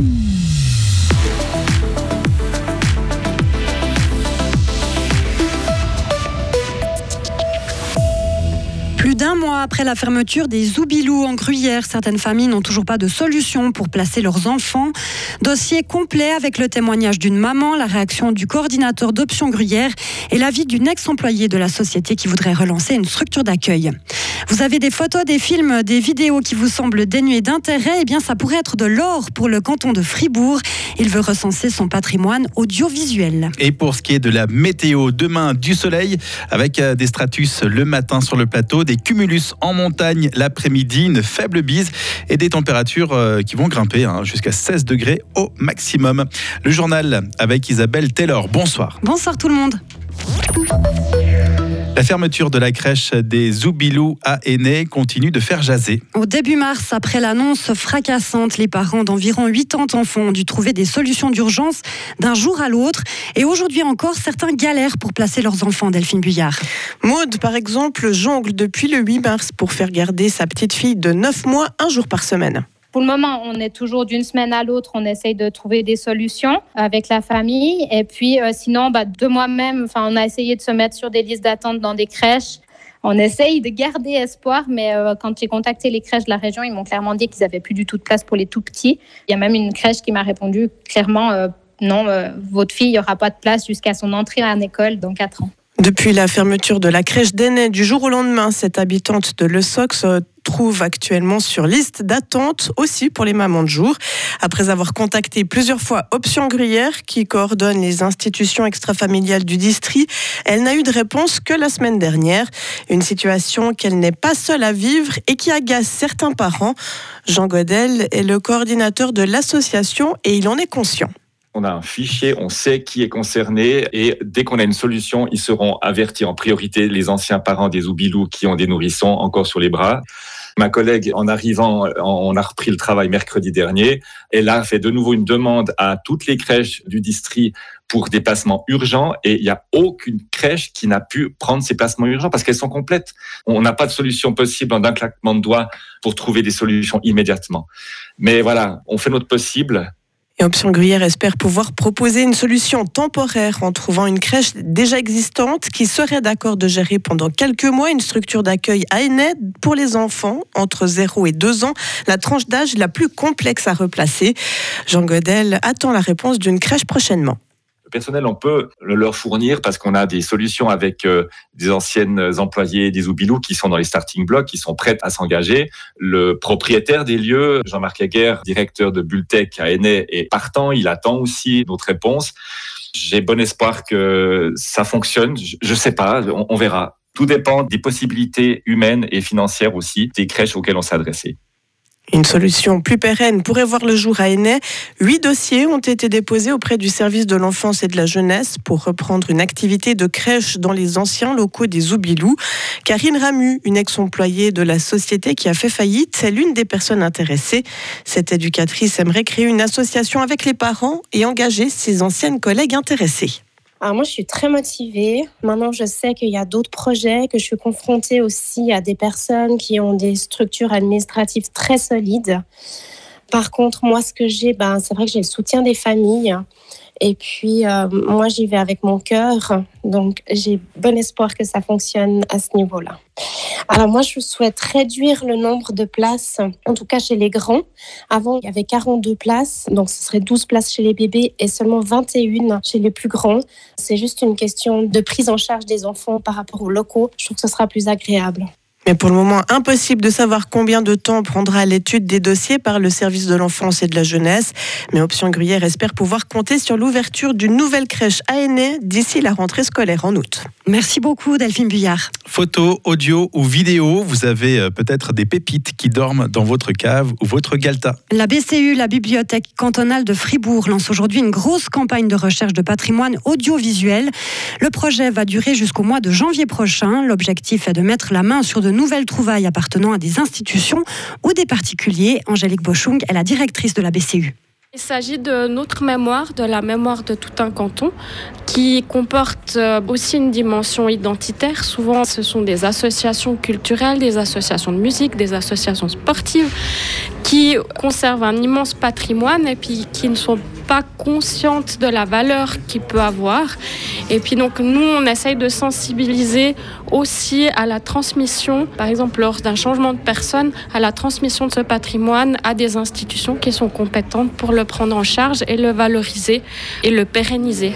Plus mois après la fermeture des Zoubilous en Gruyère, certaines familles n'ont toujours pas de solution pour placer leurs enfants. Dossier complet avec le témoignage d'une maman, la réaction du coordinateur d'Option Gruyère et l'avis d'une ex-employée de la société qui voudrait relancer une structure d'accueil. Vous avez des photos, des films, des vidéos qui vous semblent dénuées d'intérêt? Eh bien, ça pourrait être de l'or pour le canton de Fribourg. Il veut recenser son patrimoine audiovisuel. Et pour ce qui est de la météo, demain du soleil avec euh, des stratus le matin sur le plateau, des cumulus en montagne l'après-midi, une faible bise et des températures euh, qui vont grimper hein, jusqu'à 16 degrés au maximum. Le journal avec Isabelle Taylor. Bonsoir. Bonsoir tout le monde. La fermeture de la crèche des Zoubilous à Aînés continue de faire jaser. Au début mars, après l'annonce fracassante, les parents d'environ 80 enfants ont dû trouver des solutions d'urgence d'un jour à l'autre. Et aujourd'hui encore, certains galèrent pour placer leurs enfants, Delphine Guyard. Maude, par exemple, jongle depuis le 8 mars pour faire garder sa petite fille de 9 mois un jour par semaine. Pour le moment, on est toujours d'une semaine à l'autre, on essaye de trouver des solutions avec la famille. Et puis, euh, sinon, bah, de moi-même, on a essayé de se mettre sur des listes d'attente dans des crèches. On essaye de garder espoir, mais euh, quand j'ai contacté les crèches de la région, ils m'ont clairement dit qu'ils n'avaient plus du tout de place pour les tout petits. Il y a même une crèche qui m'a répondu clairement, euh, non, votre fille, il n'y aura pas de place jusqu'à son entrée en école dans 4 ans. Depuis la fermeture de la crèche d'Aînés du jour au lendemain, cette habitante de Le Sox trouve actuellement sur liste d'attente aussi pour les mamans de jour. Après avoir contacté plusieurs fois Option Gruyère, qui coordonne les institutions extrafamiliales du district, elle n'a eu de réponse que la semaine dernière. Une situation qu'elle n'est pas seule à vivre et qui agace certains parents. Jean Godel est le coordinateur de l'association et il en est conscient. On a un fichier, on sait qui est concerné et dès qu'on a une solution, ils seront avertis en priorité les anciens parents des oubilous qui ont des nourrissons encore sur les bras. Ma collègue, en arrivant, on a repris le travail mercredi dernier. Elle a fait de nouveau une demande à toutes les crèches du district pour des placements urgents et il n'y a aucune crèche qui n'a pu prendre ces placements urgents parce qu'elles sont complètes. On n'a pas de solution possible en un claquement de doigts pour trouver des solutions immédiatement. Mais voilà, on fait notre possible. Et Option Gruyère espère pouvoir proposer une solution temporaire en trouvant une crèche déjà existante qui serait d'accord de gérer pendant quelques mois une structure d'accueil à Aînés pour les enfants entre 0 et 2 ans, la tranche d'âge la plus complexe à replacer. Jean Godel attend la réponse d'une crèche prochainement personnel, on peut le leur fournir parce qu'on a des solutions avec euh, des anciennes employés des Oubilou qui sont dans les starting blocks, qui sont prêtes à s'engager. Le propriétaire des lieux, Jean-Marc Laguerre, directeur de Bultec à Aînay, est partant. Il attend aussi notre réponse. J'ai bon espoir que ça fonctionne. Je ne sais pas, on, on verra. Tout dépend des possibilités humaines et financières aussi des crèches auxquelles on s'est adressé. Une solution plus pérenne pourrait voir le jour à Aînay. Huit dossiers ont été déposés auprès du service de l'enfance et de la jeunesse pour reprendre une activité de crèche dans les anciens locaux des Oubilous. Karine Ramu, une ex-employée de la société qui a fait faillite, est l'une des personnes intéressées. Cette éducatrice aimerait créer une association avec les parents et engager ses anciennes collègues intéressées. Alors moi, je suis très motivée. Maintenant, je sais qu'il y a d'autres projets, que je suis confrontée aussi à des personnes qui ont des structures administratives très solides. Par contre, moi, ce que j'ai, ben, c'est vrai que j'ai le soutien des familles. Et puis, euh, moi, j'y vais avec mon cœur. Donc, j'ai bon espoir que ça fonctionne à ce niveau-là. Alors, moi, je souhaite réduire le nombre de places, en tout cas chez les grands. Avant, il y avait 42 places. Donc, ce serait 12 places chez les bébés et seulement 21 chez les plus grands. C'est juste une question de prise en charge des enfants par rapport aux locaux. Je trouve que ce sera plus agréable. Mais pour le moment, impossible de savoir combien de temps prendra l'étude des dossiers par le service de l'enfance et de la jeunesse. Mais Option Gruyère espère pouvoir compter sur l'ouverture d'une nouvelle crèche à Aînés d'ici la rentrée scolaire en août. Merci beaucoup Delphine Buyard. Photos, audio ou vidéo, vous avez euh, peut-être des pépites qui dorment dans votre cave ou votre galta. La BCU, la Bibliothèque cantonale de Fribourg, lance aujourd'hui une grosse campagne de recherche de patrimoine audiovisuel. Le projet va durer jusqu'au mois de janvier prochain. L'objectif est de mettre la main sur de nouvelles trouvailles appartenant à des institutions ou des particuliers. Angélique Bochung est la directrice de la BCU. Il s'agit de notre mémoire, de la mémoire de tout un canton, qui comporte euh, aussi une dimension identitaire. Souvent, ce sont des associations culturelles, des associations de musique, des associations sportives qui conservent un immense patrimoine et puis qui ne sont pas conscientes de la valeur qu'il peut avoir. Et puis donc nous, on essaye de sensibiliser aussi à la transmission, par exemple lors d'un changement de personne, à la transmission de ce patrimoine à des institutions qui sont compétentes pour le prendre en charge et le valoriser et le pérenniser.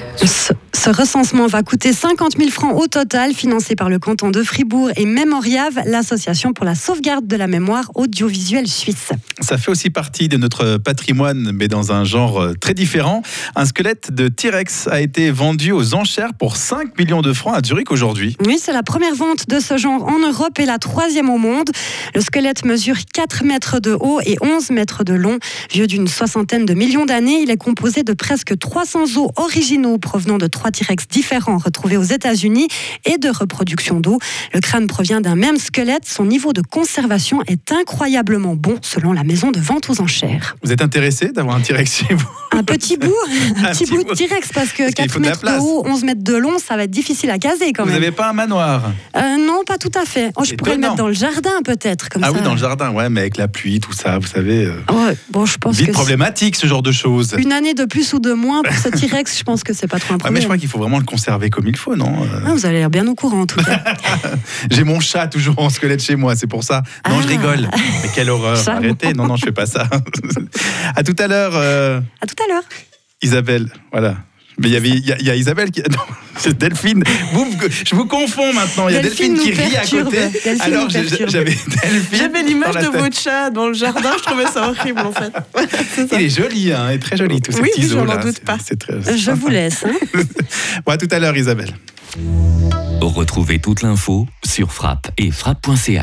Ce, ce recensement va coûter 50 000 francs au total, financé par le canton de Fribourg et Mémoriave, l'association pour la sauvegarde de la mémoire audiovisuelle suisse. Ça fait aussi partie de notre patrimoine, mais dans un genre euh, très différent. Un squelette de T-Rex a été vendu aux enchères pour 5 millions de francs à Zurich aujourd'hui. Oui, c'est la première vente de ce genre en Europe et la troisième au monde. Le squelette mesure 4 mètres de haut et 11 mètres de long. Vieux d'une soixantaine de millions d'années, il est composé de presque 300 os originaux provenant de trois T-Rex différents retrouvés aux États-Unis et de reproduction d'eau. Le crâne provient d'un même squelette. Son niveau de conservation est incroyablement bon selon la maison de vente aux enchères. Vous êtes intéressé d'avoir un T-Rex chez vous? Un petit bout, un, petit, bout de T-Rex parce que Parce qu'il 4 faut de la mètres de place. haut, 11 mètres de long, ça va être difficile à caser quand Vous même. n'avez pas un manoir? Euh, non, pas tout à fait. Oh, je pourrais le mettre dans le jardin peut-être Ah ça. oui, dans le jardin, ouais, mais avec la pluie, tout ça, vous savez. euh, Ouais, bon, je pense Vite que problématique ce genre de choses. une année de plus ou de moins pour ce T-Rex, je pense que c'est pas trop un problème. Crois qu'il faut vraiment le conserver comme il faut, non Euh, Ah, vous allez l'air bien au courant en tout cas. J'ai mon chat toujours en squelette chez moi, c'est pour ça. Non, je Ah. rigole. Mais quelle horreur. Arrêtez. Non, non, je fais pas ça. à tout à l'heure, euh, à tout à l'heure. Isabelle. Voilà. Mais il y avait, il y, a- il y a Isabelle qui. Non, c'est Delphine. Vous, je vous confonds maintenant. Il y a Delphine, Delphine qui rit à côté. Delphine Alors j'avais Delphine. J'avais l'image de votre chat dans le jardin, je trouvais ça horrible en fait. Ça. Il est joli, hein, il est très joli, tous ces Oui, petits oui, je n'en là. doute pas. C'est très. Je vous laisse. hein. Bon, à tout à l'heure, Isabelle. Retrouvez toute l'info sur frappe et frappe.ch.